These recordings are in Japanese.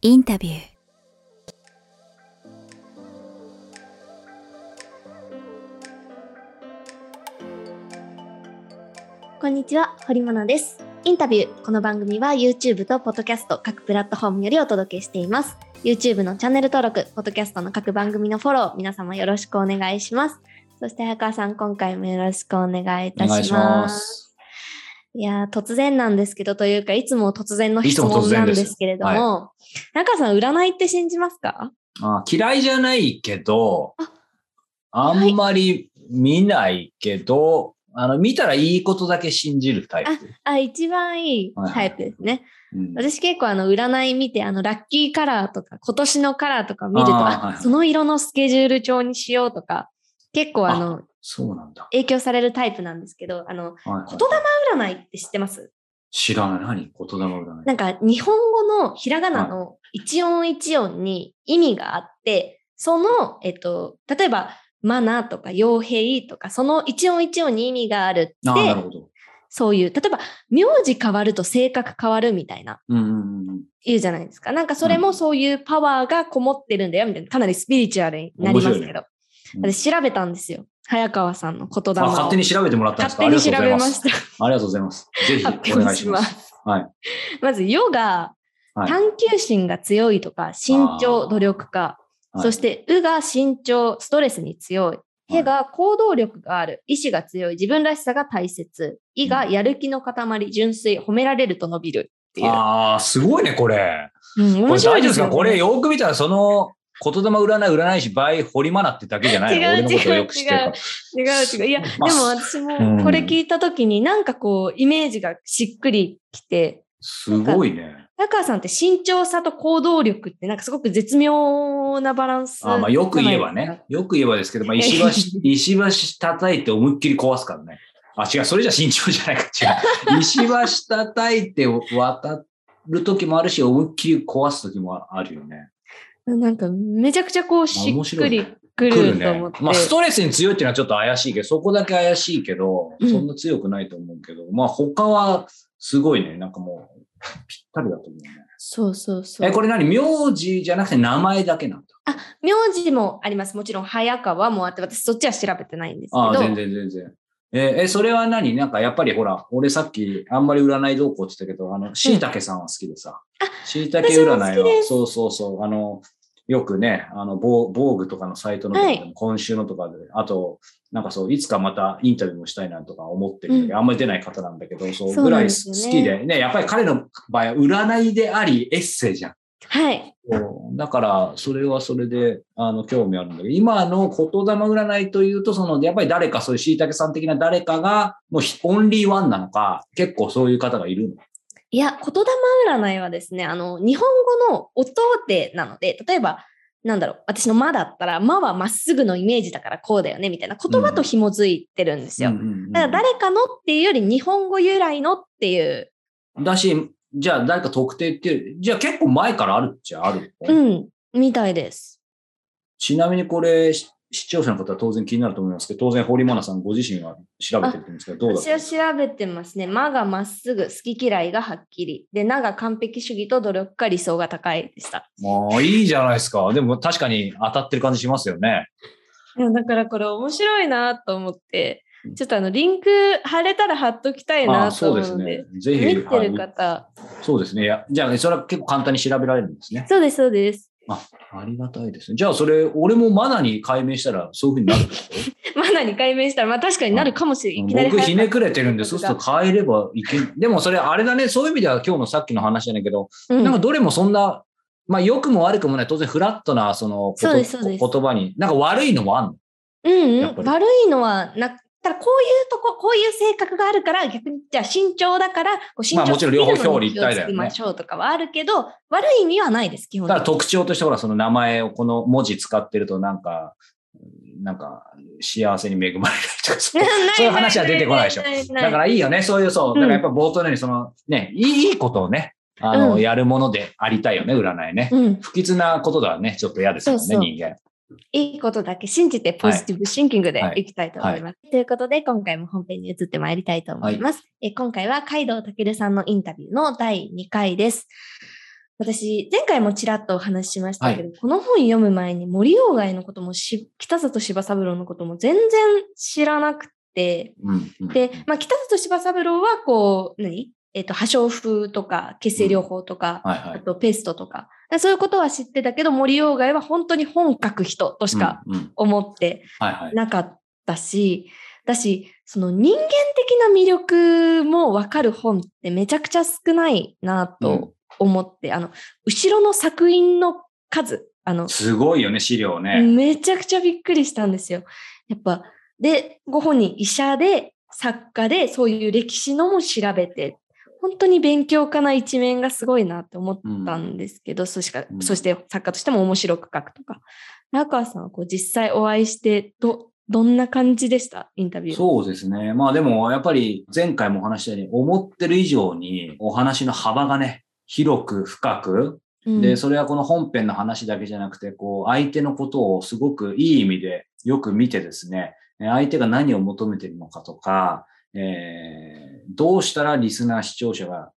インタビューこんにちは、堀物です。インタビュー。この番組は YouTube と Podcast 各プラットフォームよりお届けしています。YouTube のチャンネル登録、Podcast の各番組のフォロー、皆様よろしくお願いします。そして、早川さん、今回もよろしくお願いいたします。いやー、突然なんですけど、というか、いつも突然の質問なん然ですけれども、早川さん、占いって信じますか？あ嫌いじゃないけどあ、あんまり見ないけど、あの、見たらいいことだけ信じるタイプ。あ、一番いいタイプですね。うん。私結構あの占い見てあのラッキーカラーとか今年のカラーとか見るとはいはい。その色のスケジュール帳にしようとか結構あのそうなんだ。影響されるタイプなんですけどあのはいはい。言霊占いって知ってます？知らない。何？言霊占い。なんか日本語のひらがなの一音一音に意味があってその、えっと、例えばマナーとか傭兵とかその一音一音に意味があるああ、なるってほど。そういう例えば名字変わると性格変わるみたいなうんうんうん。言うじゃないですか。なんかそれもそういうパワーがこもってるんだよみたいな、かなりスピリチュアルになりますけど。面白いね私調べたたんですよ。早川さんの言霊を。あ、勝手に調べてもらったんですか？勝手に調べましありた。がとうございます。ありがとうございます。ぜひお願いします。はい。まず、ヨがはい探求心が強いとか、慎重、努力家。はいそして、うが慎重、ストレスに強い。へが行動力がある、意志が強い、自分らしさが大切。いがやる気の塊、純粋、褒められると伸びるっていう。ああ、すごいね、これ。うん、面白いですよ、これよく見たら、その、言霊占い占い師 by 堀マナってだけじゃないの？違う俺のことをよく知ってるから。違う違う。いや、でもまあ私うんもこれ聞いたときになんかこう、イメージがしっくりきて、すごいね。高川さんって慎重さと行動力ってなんかすごく絶妙なバランスあまあよく言えばね。よく言えばですけど、まあ、石橋、石橋叩いて思いっきり壊すからね。あ、違う、それじゃ慎重じゃないか。違う。石橋叩いて渡る時もあるし、思いっきり壊す時もあるよね。か。なんかめちゃくちゃこうしっくりく来るると思って。。ねまあ、ストレスに強いっていうのはちょっと怪しいけど、そこだけ怪しいけど、うんそんな強くないと思うけど、まあ、他はすごいね。なんかもう、ぴったりだと思うね。そうそうそう。え、これ何？名字じゃなくて名前だけなんだ。あ、名字もあります。もちろん早川もあって、私そっちは調べてないんですけど。ああ、全然全然。えーえ、それは何？なんかやっぱりほら、俺さっきあんまり占いどうこうって言ったけど、あの、椎茸さんは好きでさ。椎茸占い私も好きですは、そうそうそう、あの、よくね、あの、防防具とかのサイトのとかでも、はい今週のとかで、あと、なんかそう、いつかまたインタビューもしたいなとか思ってるんだけど、あんまり出ない方なんだけど、そうぐらい好きで、ね、やっぱり彼の場合は占いであり、エッセイじゃん。はい。だから、それはそれで、あの、興味あるんだけど、今の言霊占いというと、その、やっぱり誰か、そういう椎茸さん的な誰かが、もうひオンリーワンなのか、結構そういう方がいるの。いや、言霊占いはですね、あの、日本語の音でなので、例えば、なんだろう、私の間だったら、間はまっすぐのイメージだからこうだよね、みたいな言葉と紐づいてるんですよ。だから誰かのっていうより日本語由来のっていう、だし、じゃあ誰か特定っていう、じゃあ結構前からあるっちゃあるの、うん、みたいです。ちなみにこれ、し視聴者の方は当然気になると思いますけど、当然、堀真奈さんご自身は調べてると思うんですけど、どうだ私は調べてますね。間がまっすぐ、好き嫌いがはっきり。で、なが完璧主義と努力家理想が高いでした。もういいじゃないですか。でも確かに当たってる感じしますよね。いやだからこれ面白いなと思って、ちょっとあの、リンク貼れたら貼っときたいあなとあそうです思うので、ね。ぜひ。見てるはい方、そうですね。いやじゃあ、それは結構簡単に調べられるんですね。そうです、そうです。あ、ありがたいですね。じゃあ、それ、俺もマナに解明したら、そういうふうになるってこ マナに解明したら、まあ確かになるかもしれない。いきなりと僕、ひねくれててるんで、そうすると変えればいけん。でも、それ、あれだね。そういう意味では、今日のさっきの話じゃないけど、うん。なんかどれもそんな、まあ、良くも悪くもない、当然フラットな、その、ことそうですそうです。言葉に、なんか悪いのもあんの？うんうん、悪いのはなこういうとこ、こういう性格があるから、逆に、じゃあ慎重だから、こう慎重まあもちろん両方表裏一体だよねましょうとかはあるけど、悪い意味はないです、基本的に。だから特徴としてほら、その名前をこの文字使ってるとなんか、なんか幸せに恵まれるとか、そういう話は出てこないでしょ。だからいいよね、そういう、そう。だからやっぱ冒頭のように、そのね、いいことをね、あの、うんやるものでありたいよね、占いね。うん、不吉なことではね、ちょっと嫌ですよね、そうそう人間。いいことだけ信じてポジティブシンキングではい。いきたいと思います。ということで、今回も本編に移ってまいりたいと思います。え今回は海道健さんのインタビューの第2回です。私、前回もちらっとお話ししましたけど、はい、この本読む前に森鴎外のこともし、北里柴三郎のことも全然知らなくて、うんうん、で、まあ、北里柴三郎は、こう、何？えっ、ー、と、破傷風とか、血清療法とか、あとペストとか、そういうことは知ってたけど、森鴎外は本当に本書く人としか思ってなかったし、だし、その人間的な魅力もわかる本ってめちゃくちゃ少ないなと思って、うん、あの、後ろの作品の数、あの、すごいよね、資料ね。めちゃくちゃびっくりしたんですよ。やっぱ、で、ご本人医者で、作家で、そういう歴史のも調べて、本当に勉強家な一面がすごいなって思ったんですけど、うん、そしか、そして作家としても面白く書くとか。中川さんはこう実際お会いしてど、どんな感じでした？インタビュー。そうですね。まあでも、やっぱり前回もお話したように、思ってる以上にお話の幅がね、広く深く、で、それはこの本編の話だけじゃなくて、こう、相手のことをすごくいい意味でよく見てですね、相手が何を求めてるのかとか、えー、どうしたらリスナー視聴者が、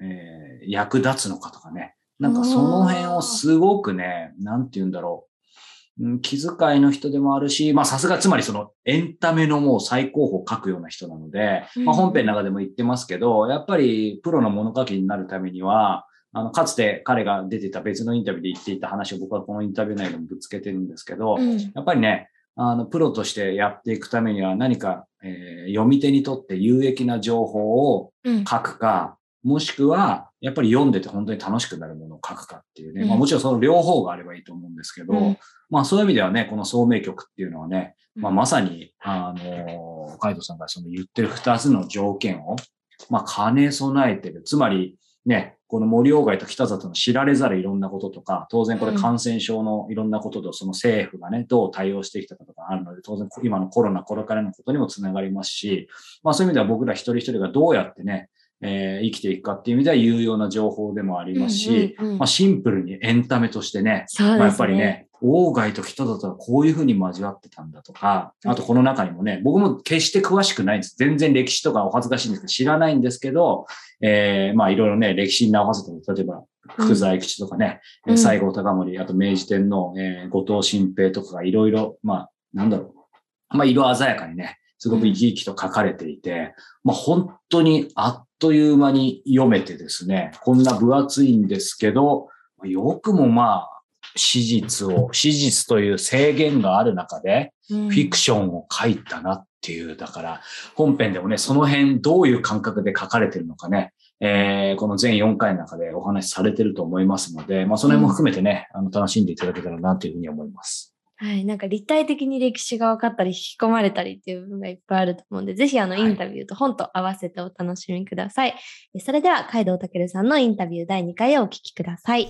えー、役立つのかとかね。なんかその辺をすごくね、なんて言うんだろう。気遣いの人でもあるし、まあさすがつまりそのエンタメのもう最高峰を書くような人なので、まあ本編の中でも言ってますけど、やっぱりプロの物書きになるためには、あの、かつて彼が出てた別のインタビューで言っていた話を僕はこのインタビュー内でもぶつけてるんですけど、うん、やっぱりね、あの、プロとしてやっていくためには何か、えー、読み手にとって有益な情報を書くか、うん、もしくは、やっぱり読んでて本当に楽しくなるものを書くかっていうね、うん、まあもちろんその両方があればいいと思うんですけど、まあそういう意味ではね、この聡明曲っていうのはね、まあまさに、あの、カイトさんがその言ってる二つの条件を、まあ兼ね備えてる。つまり、ね、この森鴎外と北里の知られざるいろんなこととか、当然これ感染症のいろんなこととその政府がね、どう対応してきたかとかあるので、当然今のコロナ、これからのことにもつながりますし、まあそういう意味では僕ら一人一人がどうやってね、えー、生きていくかっていう意味では有用な情報でもありますし、うんうんうん、まあ、シンプルにエンタメとしてね、ね。まあ、やっぱりね、王外と人だとこういうふうに交わってたんだとか、あとこの中にもね、僕も決して詳しくないんです。全然歴史とかお恥ずかしいんですけど、知らないんですけど、えー、まあいろいろね、歴史に直せて例えば、福沢諭吉とかね、うん、西郷隆盛、あと明治天皇、えー、後藤新平とかがいろいろ、まあ、なんだろう。まあ色鮮やかにね、すごく生き生きと書かれていて、まあ本当にあっという間に読めてですね、こんな分厚いんですけど、よくもまあ、史実を、史実という制限がある中で、フィクションを書いたなっていう、だから、本編でもね、その辺どういう感覚で書かれてるのかね、えー、この全4回の中でお話しされてると思いますので、まあ、その辺も含めてね、あの、楽しんでいただけたらなというふうに思います。はい。なんか立体的に歴史が分かったり、引き込まれたりっていう部分がいっぱいあると思うんで、ぜひあのインタビューと本と合わせてお楽しみください。はい、それでは、海道健さんのインタビュー第2回をお聞きください。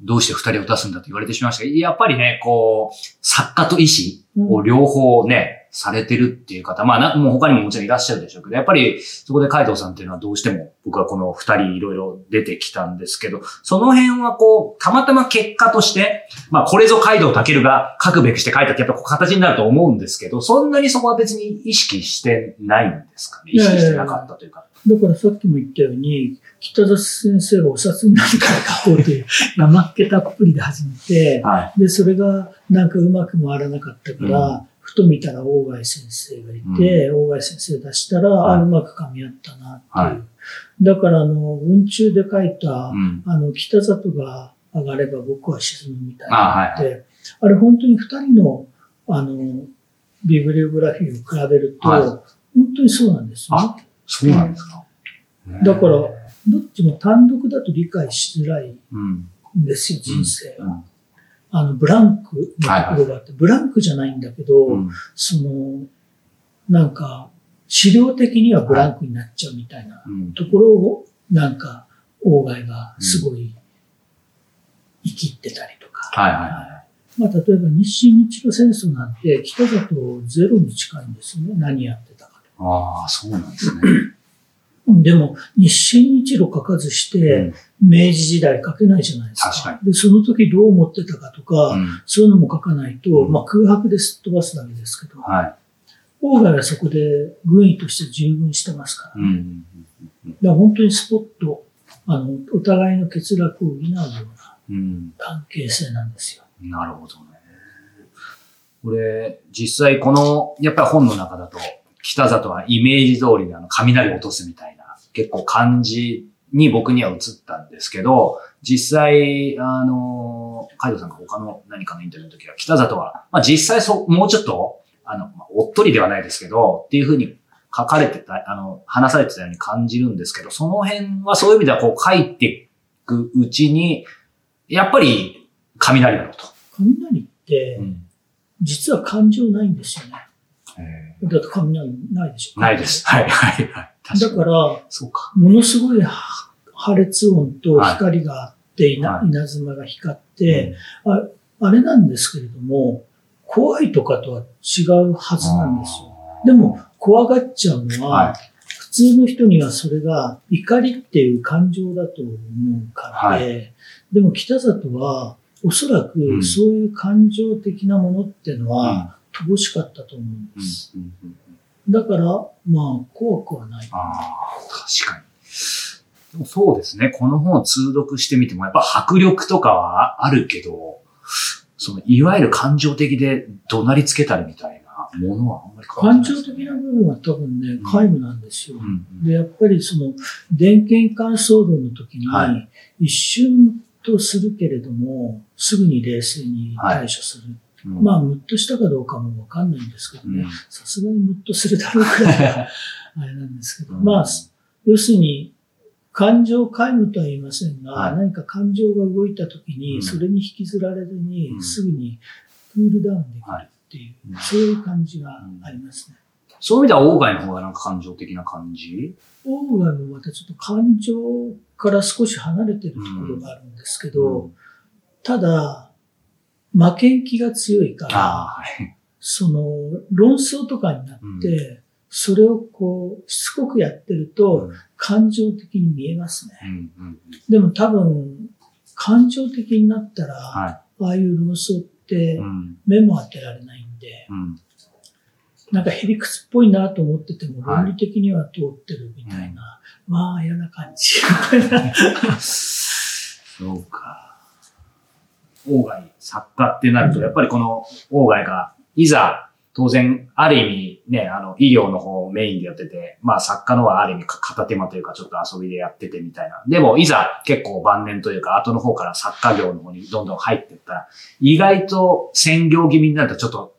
ね、どうして二人を出すんだと言われてしまいましたけど、やっぱりね、こう、作家と医師を両方ね、されてるっていう方、まあな、もう他にももちろんいらっしゃるでしょうけど、やっぱりそこで海藤さんっていうのはどうしても僕はこの二人いろいろ出てきたんですけど、その辺はこう、たまたま結果として、まあこれぞ海藤健が書くべくして書いたってやっぱ形になると思うんですけど、そんなにそこは別に意識してないんですかね？意識してなかったというか。だからさっきも言ったように、北里先生がお札になるから書こうという、生っ気たっぷりで始めて、はい、で、それがなんかうまく回らなかったから、うんふと見たら大貝先生がいて、うん、大貝先生出したら、はい、あ、うまく噛み合ったなっていう。はい、だから、あの、文中で書いた、うん、あの、北里が上がれば僕は沈むみたいなのって、あはいはい、あれ本当に二人の、あの、ビブリオグラフィーを比べると、はい、本当にそうなんですね。あ、そうなんですか。だから、どっちも単独だと理解しづらいんですよ、人生は。あの、ブランクのところがあって、はいはい、ブランクじゃないんだけど、うん、その、なんか、資料的にはブランクになっちゃうみたいなところを、なんか、大外がすごい生きってたりとか。はいはいはい。まあ、例えば日清日露戦争なんて北里ゼロに近いんですよね。何やってたかと。ああ、そうなんですね。でも、日清日露書かずして、明治時代書けないじゃないですか。確かに。で、その時どう思ってたかとか、うん、そういうのも書かないと、まあ空白ですっ飛ばすだけですけど、はい。外はそこで軍医として従軍してますから、ね。うん、だから本当にスポットあの、お互いの欠落を補うような関係性なんですよ。うん、なるほどね。これ、実際この、やっぱり本の中だと、北里はイメージ通りであの、雷を落とすみたいな、結構感じに僕には映ったんですけど、実際、あの、海藤さんが他の何かのインタビューの時は、北里は、まあ実際そう、もうちょっと、あの、おっとりではないですけど、っていうふうに書かれてた、あの、話されてたように感じるんですけど、その辺はそういう意味ではこう書いていくうちに、やっぱり雷だろうと。雷って、実は感情ないんですよね。だって雷ないでしょ？ないです。はい、はい、はい。だから、そうか。ものすごい破裂音と光があって、稲妻が光って、あ、あれなんですけれども、怖いとかとは違うはずなんですよ。でも、怖がっちゃうのは、普通の人にはそれが怒りっていう感情だと思うからで、でも北里は、おそらくそういう感情的なものっていうのは、乏しかったと思うんです。だから、まあ、怖くはない。ああ、確かに。でもそうですね。この本を通読してみても、やっぱ迫力とかはあるけど、その、いわゆる感情的で怒鳴りつけたりみたいなものはあんまり感情的な部分は多分ね、皆無なんですよ。で、やっぱりその、電検管騒動の時に、一瞬とするけれども、すぐに冷静に対処する。はい、まあ、ムッとしたかどうかもわかんないんですけどね、さすがにムッとするだろうくらい あれなんですけど、まあ、要するに、感情皆無とは言いませんが、はい、何か感情が動いた時に、それに引きずられずに、すぐにクールダウンできるっていう、そういう感じがありますね。そういう意味では、オーガイの方がなんか感情的な感じ？オーガイもまたちょっと感情から少し離れてるところがあるんですけど、うん、ただ、負けん気が強いから、はい、その、論争とかになって、それをこう、しつこくやってると、感情的に見えますね。でも多分、感情的になったら、はい、ああいう論争って目も当てられないんで、うん、なんかヘリクスっぽいなと思ってても、論理的には通ってるみたいな、はい、まあ嫌な感じ。そうか。オーガイ作家ってなると、やっぱりこのオーガイが、いざ当然、ある意味ね、あの、医療の方をメインでやってて、まあ作家のはある意味片手間というかちょっと遊びでやっててみたいな。でも、いざ結構晩年というか後の方から作家業の方にどんどん入っていったら、意外と専業気味になるとちょっと、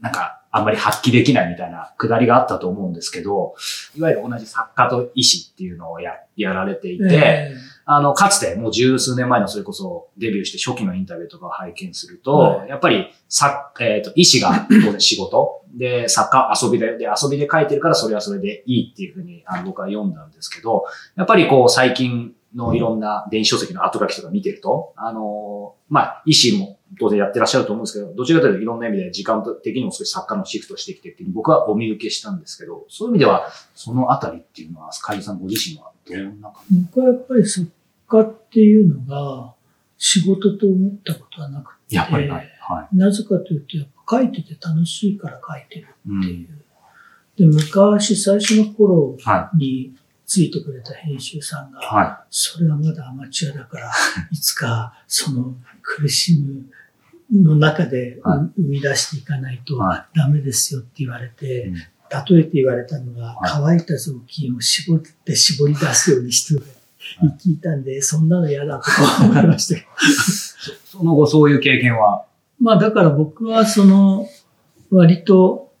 なんか、あんまり発揮できないみたいなくだりがあったと思うんですけど、いわゆる同じ作家と医師っていうのをや、やられていて、えー、あの、かつてもう十数年前のそれこそデビューして初期のインタビューとかを拝見すると、はい、やっぱり、さ、えっ、ー、と、医師が当然仕事、で、作家遊びで、で、遊びで書いてるからそれはそれでいいっていうふうにあの僕は読んだんですけど、やっぱりこう最近のいろんな電子書籍の後書きとか見てると、あの、まあ、医師も当然やってらっしゃると思うんですけど、どちらかというといろんな意味で時間的にも少し作家のシフトしてきてっていう僕はお見受けしたんですけど、そういう意味では、そのあたりっていうのは、スカイさんご自身はどんな感じ？僕はやっぱり作家っていうのが仕事と思ったことはなくて、やっぱりない。はい、なぜかというと、やっぱ書いてて楽しいから書いてるっていう。うん、で、昔最初の頃に、ついてくれた編集さんが、はい、それはまだアマチュアだから、いつかその苦しむの中で生み出していかないとダメですよって言われて、例えて言われたのが、乾いた雑巾を絞って絞り出すようにして聞いたんで、そんなの嫌だと思いました その後そういう経験は？まあだから僕はその、割と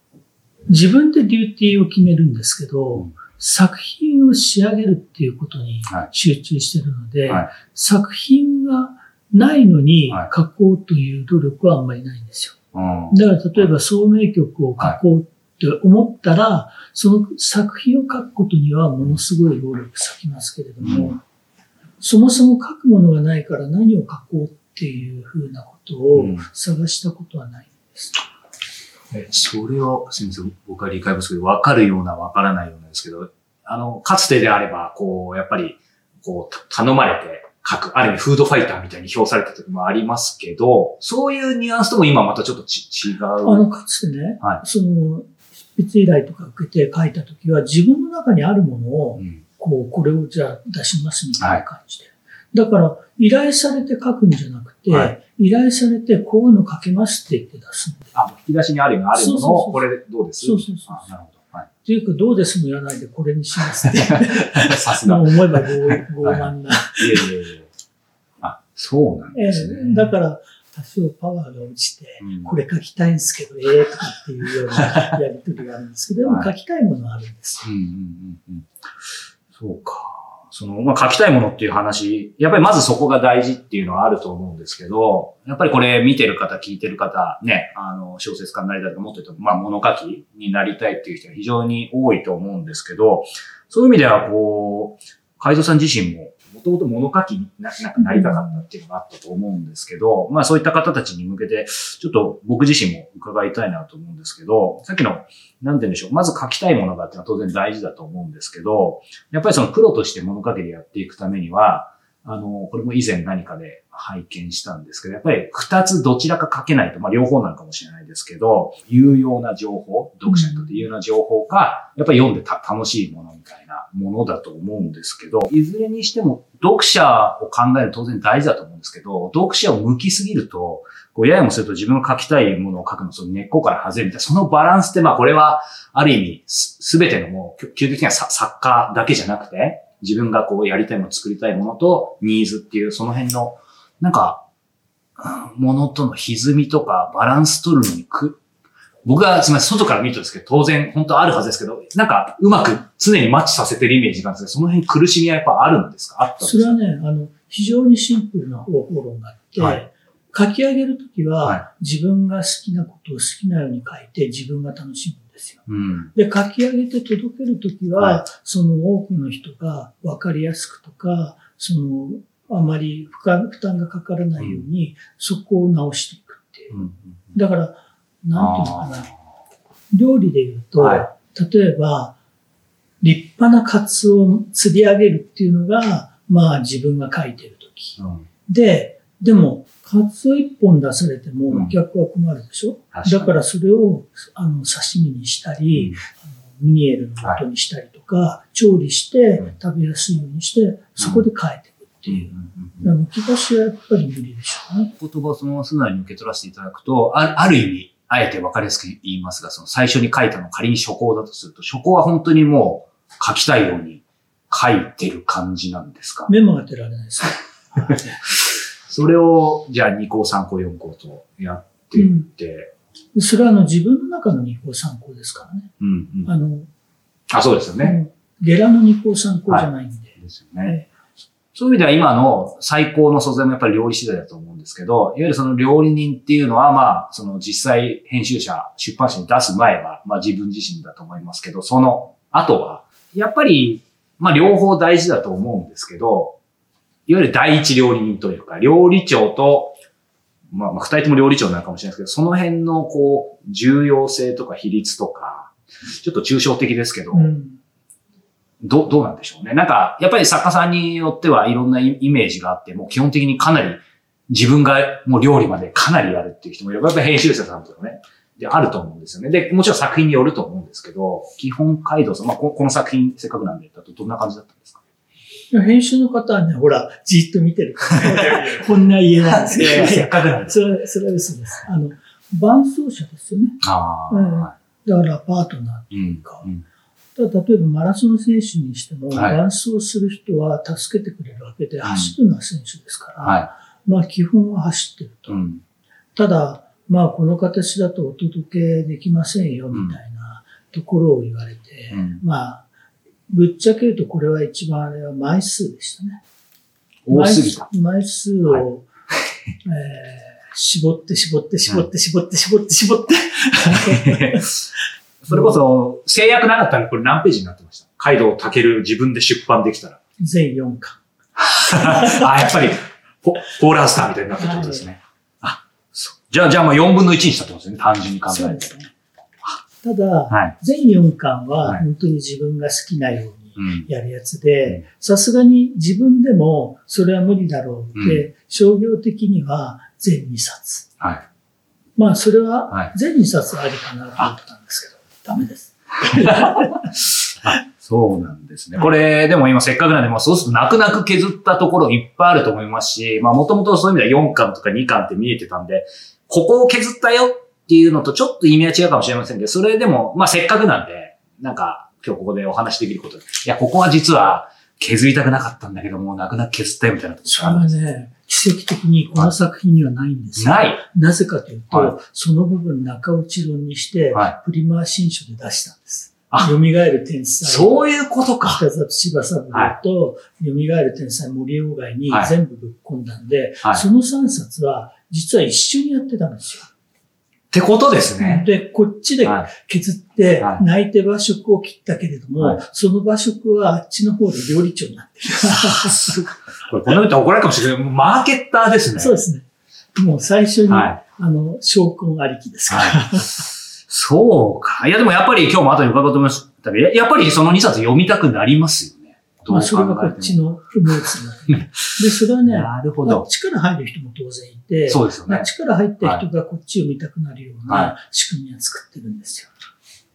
自分でデューティーを決めるんですけど、うん作品を仕上げるっていうことに集中してるので、はい。はい、作品がないのに書こうという努力はあんまりないんですよ。はい、だから例えば聡明曲を書こうって思ったら、その作品を書くことにはものすごい労力割きますけれども、うん、そもそも書くものがないから何を書こうっていうふうなことを探したことはないんです。うんそれを、すみません、僕は理解不足で分かるような分からないようなんですけど、あの、かつてであれば、こう、やっぱり、こう、頼まれて書く、ある意味フードファイターみたいに評された時もありますけど、そういうニュアンスとも今またちょっとち違う。あの、かつてね、はい、その、執筆依頼とか受けて書いた時は、自分の中にあるものを、こう、これをじゃあ出しますみたいな感じで。だから、依頼されて書くんじゃなくて、依頼されてこういうの書けますって言って出す。あ、引き出しにあるよあるものを、これどうですそうそうそう。なるほど。はい。っていうか、どうですも言わないでこれにしますって。さすが。思えば傲慢な。いえいえいえ。あ、そうなんですね。だから、多少パワーが落ちて、うん、これ書きたいんですけど、ええー、とかっていうようなやりとりがあるんですけど、でも書きたいものはあるんですよ。うんうんうんうん、そうか。その、まあ、書きたいものっていう話、やっぱりまずそこが大事っていうのはあると思うんですけど、やっぱりこれ見てる方、聞いてる方、ね、あの、小説家になりたいとか、もっと言うと、まあ、物書きになりたいっていう人が非常に多いと思うんですけど、そういう意味では、こう、海蔵さん自身もともと物書きにななんかなりたかったっていうのがあったと思うんですけど、まあそういった方たちに向けて、ちょっと僕自身も伺いたいなと思うんですけど、さっきの、なんて言うんでしょう、まず書きたいものがっていうのは当然大事だと思うんですけど、やっぱりそのプロとして物書きでやっていくためには、あの、これも以前何かで拝見したんですけど、やっぱり二つどちらか書けないと、まあ両方なのかもしれないですけど、有用な情報、読者にとって有用な情報か、やっぱり読んで楽しいものみたいなものだと思うんですけど、いずれにしても読者を考える当然大事だと思うんですけど、読者を向きすぎると、こうややもすると自分が書きたいものを書くのその根っこから外れるみたいな、そのバランスってまあこれはある意味すべてのもう、究極的な作家だけじゃなくて、自分がこうやりたいもの、作りたいものとニーズっていう、その辺の、なんか、ものとの歪みとかバランス取るのにく、僕はすみません、外から見るとですけど、当然本当あるはずですけど、なんかうまく常にマッチさせてるイメージがあるんですけど、その辺苦しみはやっぱあるんですか？あったそれはね、あの、非常にシンプルな方法論があって、はい、書き上げるときは、はい、自分が好きなことを好きなように書いて自分が楽しむですよ。うん、で、書き上げて届けるときは、はい、その多くの人が分かりやすくとか、その、あまり負担がかからないように、うん、そこを直していくっていう。うん、だから、なんていうのかな。料理で言うと、はい、例えば、立派なカツを釣り上げるっていうのが、まあ自分が書いてるとき。で、でも、カツオ一本出されてもお客は困るでしょ、うん、だからそれをあの刺身にしたり、うん、あのミニエルの元にしたりとか、はい、調理して食べやすいようにして、そこで変えていくっていう。うん、むき出しはやっぱり無理でしょうね。言葉をそのまま素直に受け取らせていただくと、あある意味、あえて分かりやすく言いますが、その最初に書いたの仮に初稿だとすると、初稿は本当にもう書きたいように書いてる感じなんですか？メモ当てられないですそれを、じゃあ2項3項4項とやっていって、うん、それはあの自分の中の2項3項ですからね。うんうん、あの、あ、そうですよね。ゲラの2項3項じゃないんで。はい、ですよね。そういう意味では今の最高の素材もやっぱり料理次第だと思うんですけど、いわゆるその料理人っていうのはまあ、その実際編集者、出版社に出す前は、まあ自分自身だと思いますけど、その後は、やっぱり、まあ両方大事だと思うんですけど、いわゆる第一料理人というか、料理長と、まあ、まあ、二人とも料理長なのかもしれないですけど、その辺の、こう、重要性とか比率とか、ちょっと抽象的ですけど、うん、ど、どうなんでしょうね。なんか、やっぱり作家さんによってはいろんなイメージがあって、もう基本的にかなり自分がもう料理までかなりやるっていう人もいれば、やっぱり編集者さんとかね、で、あると思うんですよね。で、もちろん作品によると思うんですけど、基本街道さん、まあこ、この作品せっかくなんで、だとどんな感じだったんですか？編集の方はね、ほら、じっと見てるから、こんな家なんですけど、せっかくなんで。す。それそれは嘘です。あの、伴走者ですよね。あうん、だからパートナーっていうか、うんうん、例えばマラソン選手にしても、伴走する人は助けてくれるわけで、走るのは選手ですから、はい、まあ基本は走ってると。ただ、まあこの形だとお届けできませんよ、みたいなところを言われて、まあぶっちゃけるとこれは一番あれは枚数でしたね。多すぎた。枚数を、はい、えー、絞って絞って絞って絞って絞って絞って。それこそ制約なかったらこれ何ページになってました？カイドウタケル自分で出版できたら。全4巻。あ、やっぱりポ、ポーラースターみたいになったってことですね。はい、あ、そう。じゃあ、じゃあまあ4分の1にしたってことですね。単純に考えて。そうですね。ただ、はい、全4巻は本当に自分が好きなようにやるやつで、さすがに自分でもそれは無理だろうって、うん、商業的には全2冊。はい、まあそれは全2冊ありかなと思ったんですけど、ダメです。そうなんですね。これ、でも今せっかくなんで、もうそうすると泣く泣く削ったところいっぱいあると思いますし、まあもともとそういう意味では4巻とか2巻って見えてたんで、ここを削ったよっていうのとちょっと意味は違うかもしれませんけど、それでも、まあせっかくなんで、なんか今日ここでお話できること。いや、ここは実は削りたくなかったんだけども、泣く泣く削ったよみたいなそれはね、奇跡的にこの作品にはないんですよ。ないなぜかというと、はい、その部分中落ち論にして、はい、プリマー新書で出したんです。蘇る天才。そういうことか。北里柴三郎と、蘇る天才森鴎外に全部ぶっ込んだんで、はい、その3冊は実は一緒にやってたんですよ。ってことですね。で、こっちで削って、泣いて馬食を切ったけれども、はい、その馬食はあっちの方で料理長になってる。これ、この人怒られるかもしれない。マーケッターですね。そうですね。もう最初に、はい、あの、証拠ありきですから。はいそうか。いや、でもやっぱり今日も後に伺ってましたけど、やっぱりその2冊読みたくなりますよね。まあ、それがこっちのルーツで、それはね、なるほど、まあ、力入る人も当然いて、そうですよね。まあ、力入った人がこっちを見たくなるような仕組みを作ってるんですよ。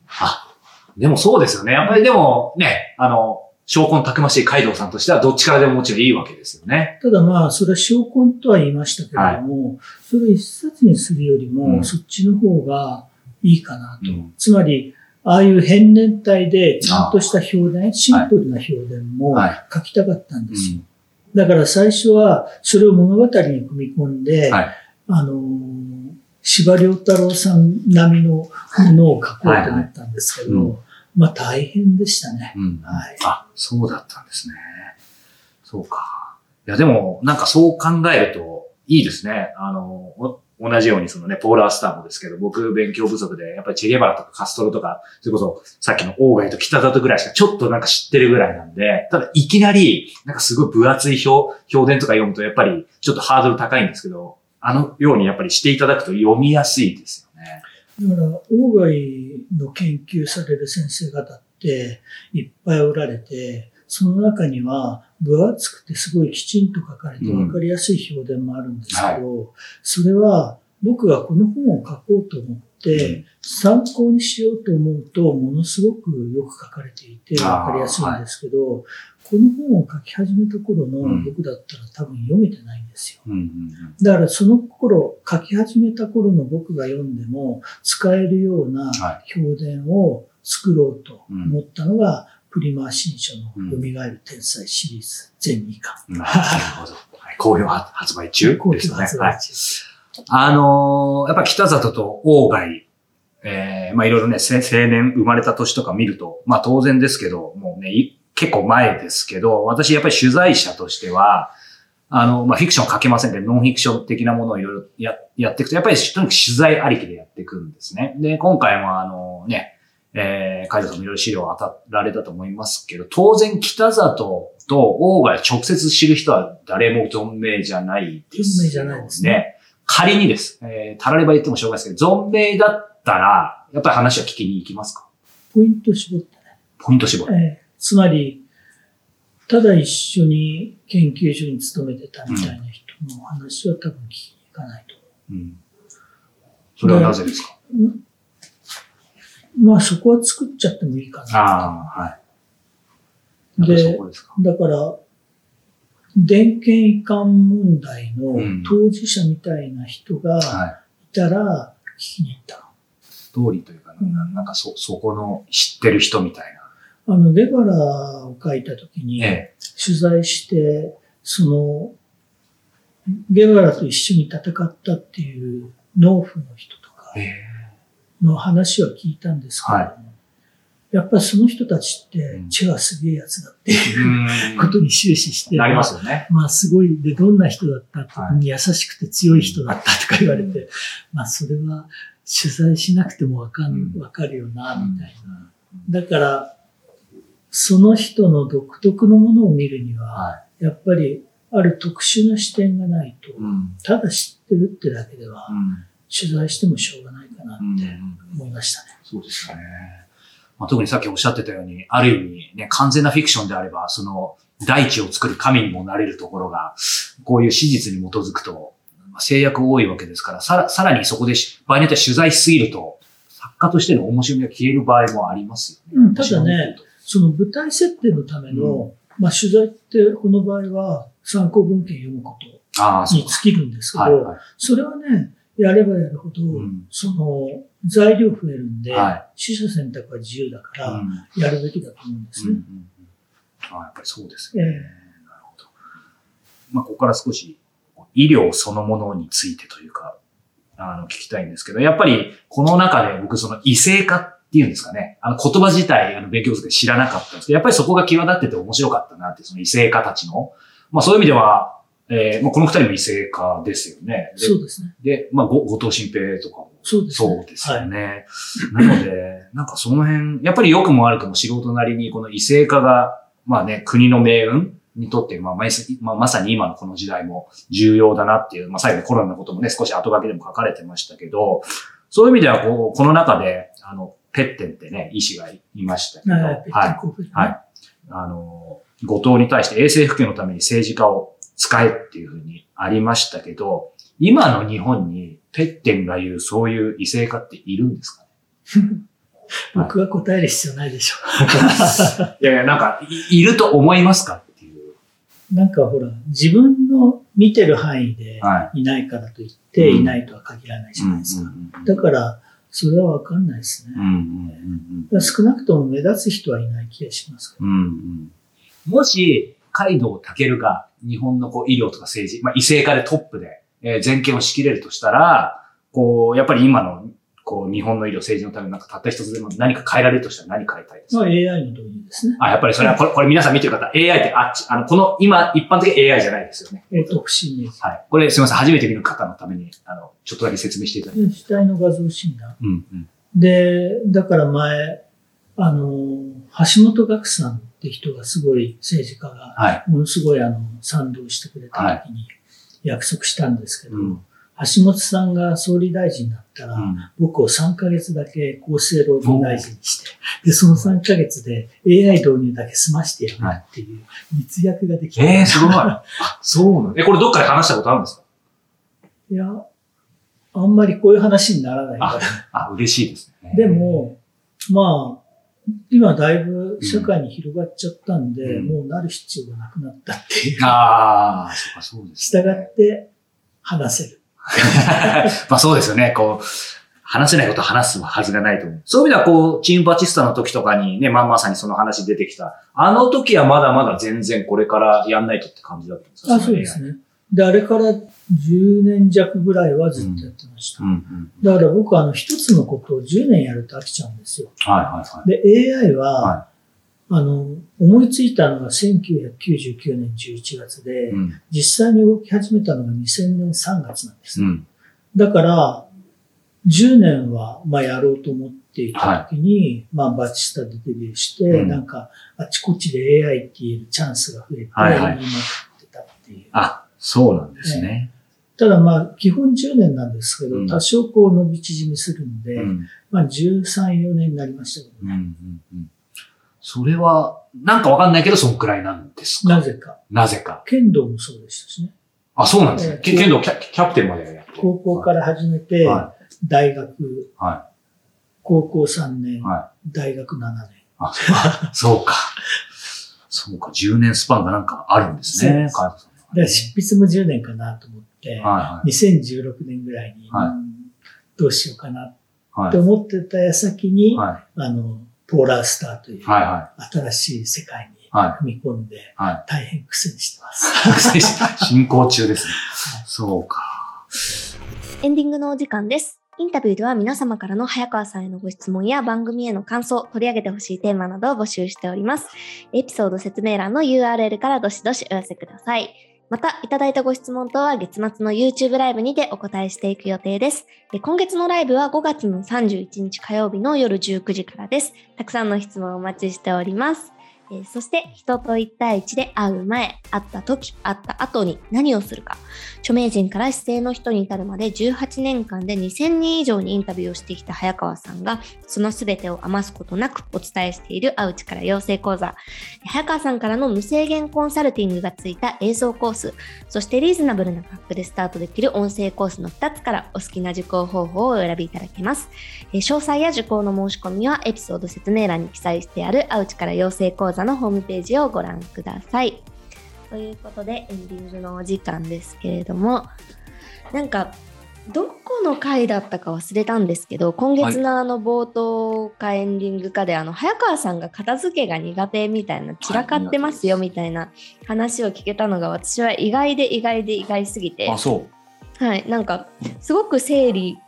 はい、あ、でもそうですよね。やっぱりでもね、あの、証拠のたくましいカイドウさんとしてはどっちからでももちろんいいわけですよね。ただまあ、それは証拠とは言いましたけれども、はい、それを一冊にするよりも、うん、そっちの方が、いいかなと。うん、つまり、ああいう変年体でちゃんとした表現、シンプルな表現も書きたかったんですよ。はいうん、だから最初はそれを物語に組み込んで、はい、あの、司馬遼太郎さん並みのものを書こうと思ったんですけど、はいはいうん、まあ大変でしたね、うん、はい。あ、そうだったんですね。そうか。いや、でも、なんかそう考えるといいですね。あの、同じようにそのね、ポーラースターもですけど、僕勉強不足で、やっぱりチェゲバラとかカストロとか、それこそさっきのオーガイと北里ぐらいしかちょっとなんか知ってるぐらいなんで、ただいきなり、なんかすごい分厚い表、表伝とか読むとやっぱりちょっとハードル高いんですけど、あのようにやっぱりしていただくと読みやすいですよね。だから、オーガイの研究される先生方っていっぱいおられて、その中には分厚くてすごいきちんと書かれて分かりやすい表現もあるんですけど、うんはい、それは僕がこの本を書こうと思って、参考にしようと思うと、ものすごくよく書かれていて分かりやすいんですけど、はい、この本を書き始めた頃の僕だったら多分読めてないんですよ。だからその頃、書き始めた頃の僕が読んでも使えるような表現を作ろうと思ったのが、プリマー新書の蘇る天才シリーズ全2巻。なるほど。好評発売中ですね。発売中。あのー、やっぱ北里と大外、えー、まあいろいろね、青年生まれた年とか見ると、まあ当然ですけど、もうね、結構前ですけど、私やっぱり取材者としては、あの、まあフィクション書けませんけど、ノンフィクション的なものをいろいろややっていくと、やっぱりとにかく取材ありきでやっていくんですね。で、今回もあのね、えー、海藤さんもいろいろ資料を当たられたと思いますけど、当然北里と大外直接知る人は誰も存命じゃないですね。存命じゃないですね。仮にです。えー、たられば言ってもしょうがないですけど、存命だったら、やっぱり話は聞きに行きますか？ポイント絞ってね。ポイント絞る。えー、つまり、ただ一緒に研究所に勤めてたみたいな人の話は多分聞きに行かないと思う。うん。それはなぜですか？まあそこは作っちゃってもいいかな。ああ、はい。で、だから、電源移管問題の当事者みたいな人がいたら聞きに行った。ストーリーというか、なんかそ、そこの知ってる人みたいな。あの、レバラを書いたときに、取材して、その、ゲバラと一緒に戦ったっていう農夫の人とかの話は聞いたんですけども、はい。やっぱりその人たちって血はすげえやつだっていうことに終始して。なりますよね。まあすごい、で、どんな人だったって、はい、優しくて強い人だったとか言われて、まあそれは取材しなくてもわかん、わかるよな、みたいな。だから、その人の独特のものを見るには、やっぱりある特殊な視点がないと、ただ知ってるってだけでは、取材してもしょうがない。かなって思いましたね。そうですね。まあ、特にさっきおっしゃってたように、ある意味ね、完全なフィクションであれば、その、大地を作る神にもなれるところが、こういう史実に基づくと、制約多いわけですから、さら、さらにそこで、場合によっては取材しすぎると、作家としての面白みが消える場合もありますよね。うん、ただね、その舞台設定のための、まあ、取材ってこの場合は参考文献読むことに尽きるんですけど、はいはい、それはね、やればやるほど、うん、その材料増えるんで、はい、取捨選択は自由だから、やるべきだと思うんですね。うんうんうん、あやっぱりそうですね。えー、なるほど。まあ、ここから少し医療そのものについてというか、あの、聞きたいんですけど、やっぱりこの中で僕その異性化っていうんですかね、あの言葉自体、あの勉強する知らなかったんですけど、やっぱりそこが際立ってて面白かったなって、その異性化たちの。まあそういう意味では、えー、まあこの二人も異性化ですよね。そうですね。で、まあ後藤新平とかも。そうですね。そうですよね。はい、なので、なんかその辺、やっぱり良くも悪くも素人なりにこの異性化が、まあね、国の命運にとって、まあ、まあ、まさに今のこの時代も重要だなっていう、まあ、最後にコロナのこともね、少し後書きでも書かれてましたけど、そういう意味では、こう、この中で、あの、ペッテンってね、医師がいましたけど、はい。はい。あの、後藤に対して衛生普及のために政治家を使えっていうふうにありましたけど、今の日本にペッテンが言うそういう異性化っているんですかね？僕が答える必要ないでしょう。いやいや、なんかい、いると思いますかなんかほら、自分の見てる範囲でいないからといって、いないとは限らないじゃないですか。だから、それはわかんないですね。少なくとも目立つ人はいない気がしますけど。うんうん、もし、カイドウタケルが日本のこう医療とか政治、まあ、異性化でトップで、えー、全権を仕切れるとしたら、こう、やっぱり今のこう、日本の医療、政治のためになんかたった一つでも何か変えられるとしたら何変えたいですか、まあ、AI の導入ですね。あ、やっぱりそれは、これ、これ皆さん見てる方、AI ってあっち、あの、この、今、一般的 AI じゃないですよね。えっ、と、不審に。はい。これ、すみません、初めて見る方のために、あの、ちょっとだけ説明していただいて。死体の画像診断。うんうん。で、だから前、あの、橋本岳さんって人がすごい政治家が、はい、ものすごいあの、賛同してくれた時に約束したんですけど、橋本さんが総理大臣になったら、うん、僕を3ヶ月だけ厚生労働大臣にして、で、その3ヶ月で AI 導入だけ済ましてやるっていう密約ができた。ええー、すごい。あ、そうなんえ、これどっかで話したことあるんですか？いや、あんまりこういう話にならないから。あ、嬉しいですね。でも、まあ、今だいぶ社会に広がっちゃったんで、うん、もうなる必要がなくなったっていう。ああ、そうか、そうです、ね。従って話せる。まあそうですよね。こう、話せないこと話すはずがないと思う。そういう意味では、こう、チームバチスタの時とかにね、まあまさにその話出てきた。あの時はまだまだ全然これからやんないとって感じだったんですか？あ、そうですね。で、あれから10年弱ぐらいはずっとやってました。うんうんうん、だから僕はあの一つのことを10年やると飽きちゃうんですよ。はいはいはい。で、AI は、はいあの、思いついたのが1999年11月で、うん、実際に動き始めたのが2000年3月なんです。うん、だから、10年は、まあ、やろうと思っていた時に、はい、まあ、バチスタでデビューして、うん、なんか、あちこちで AI って言えるチャンスが増えて、はいはい、今ってたっていう。あ、そうなんですね。ねただまあ、基本10年なんですけど、多少こう伸び縮みするんで、まあ、13、4年になりましたけどね。うんうんうんそれは、なんかわかんないけど、そんくらいなんですか？なぜか。なぜか。剣道もそうでしたしね。あ、そうなんですね。剣道キャキャプテンまでやって高校から始めて、はい、大学、はい、高校3年、はい、大学7年。あ、そうか。そうか、10年スパンがなんかあるんですね。だから執筆も10年かなと思って、はいはい、2016年ぐらいに、はい、どうしようかなって思ってた矢先に、はい、あの、ポーラースターという新しい世界に踏み込んで、大変苦戦してます。進行中ですね。そうか。エンディングのお時間です。インタビューでは皆様からの早川さんへのご質問や番組への感想、取り上げてほしいテーマなどを募集しております。エピソード説明欄の URL からどしどしお寄せください。また、いただいたご質問等は月末の YouTube ライブにてお答えしていく予定です。今月のライブは5月の31日火曜日の夜19時からです。たくさんの質問をお待ちしております。え、そして人と1対1で会う前、会った時、会った後に何をするか。著名人から姿勢の人に至るまで18年間で2000人以上にインタビューをしてきた早川さんが、その全てを余すことなくお伝えしている会う力養成講座。早川さんからの無制限コンサルティングがついた映像コース、そしてリーズナブルな価格でスタートできる音声コースの2つからお好きな受講方法をお選びいただけます。え、詳細や受講の申し込みはエピソード説明欄に記載してある会う力養成講座のホームページをご覧ください。ということでエンディングのお時間ですけれどもなんかどこの回だったか忘れたんですけど今月のあの冒頭かエンディングかで、はい、あの早川さんが片付けが苦手みたいな散らかってますよみたいな話を聞けたのが私は意外で意外で意外すぎてあそうはいなんかすごく整理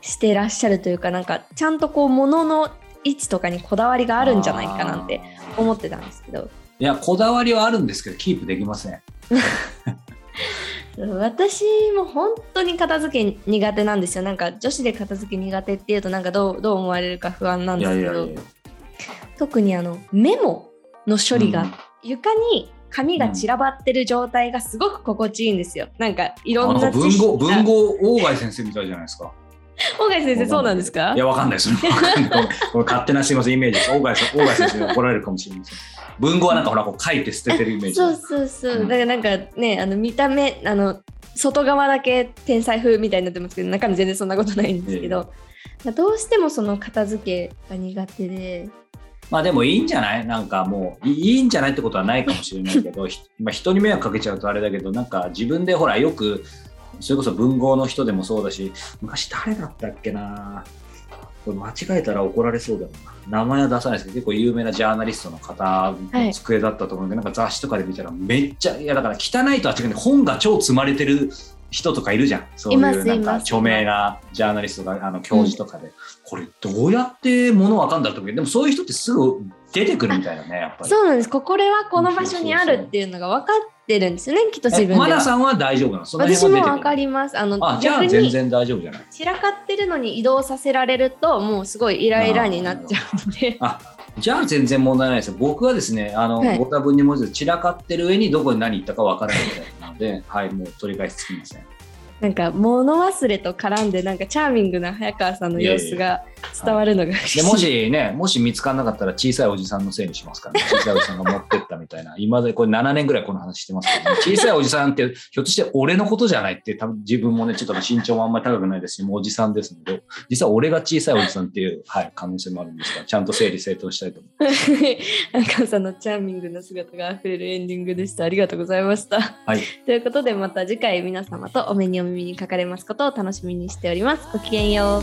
してらっしゃるというかなんかちゃんとこう物の位置とかにこだわりがあるんじゃないかなんて思ってたんですけど。いやこだわりはあるんですけどキープできません。私も本当に片付け苦手なんですよ。なんか女子で片付け苦手っていうとなんかどうどう思われるか不安なんですけど。特にあのメモの処理が、床に紙が散らばってる状態がすごく心地いいんですよ。なんかいろんな文豪文豪大貝先生みたいじゃないですか。大貝先生そうなんですか？いやわかんないです。勝手なすみませんイメージ。大貝大貝先生に怒られるかもしれません。文豪はなんかほらこう書いて捨ててるイメージ。そうそうそう。うん、だからなんかねあの見た目あの外側だけ天才風みたいになってますけど中身全然そんなことないんですけど、えー、どうしてもその片付けが苦手で。まあでもいいんじゃない？なんかもういいんじゃないってことはないかもしれないけどまあ人に迷惑かけちゃうとあれだけどなんか自分でほらよくそれこそ文豪の人でもそうだし昔誰だったっけなこれ間違えたら怒られそうだな。名前は出さないですけど、結構有名なジャーナリストの方の机だったと思うんで、はい、なんか雑誌とかで見たらめっちゃ、いやだから汚いとは違うね、本が超積まれてる人とかいるじゃん。そういうなんか著名なジャーナリストが、あの教授とかで、うん、これどうやって物わかんだろうと思うでもそういう人ってすぐ出てくるみたいなね、やっぱり。そうなんです。ここれはこの場所にあるっていうのが分かってるんですよね、きっと自分でマナさんは大丈夫なの？私も分かります。あのあじゃあ全然大丈夫じゃない散らかってるのに移動させられると、もうすごいイライラになっちゃうので。あじゃあ全然問題ないですよ。僕はですね、あの、はい、ご多分に文字散らかってる上にどこに何行ったか分からないみたいなので、はい、もう取り返しつきません。なんか物忘れと絡んでなんかチャーミングな早川さんの様子が伝わるのがでもしねもし見つからなかったら小さいおじさんのせいにしますから、ね、小さいおじさんが持ってったみたいな。今でこれ7年ぐらいこの話してますけど、ね、小さいおじさんってひょっとして俺のことじゃないって多分自分もねちょっと身長もあんまり高くないですしもうおじさんですので実は俺が小さいおじさんっていう、はい、可能性もあるんですがちゃんと整理整頓したいと思います。早川さんのチャーミングな姿があふれるエンディングでした。ありがとうございました、はい、ということでまた次回皆様とお目にお耳にかかれますことを楽しみにしております。ごきげんよう。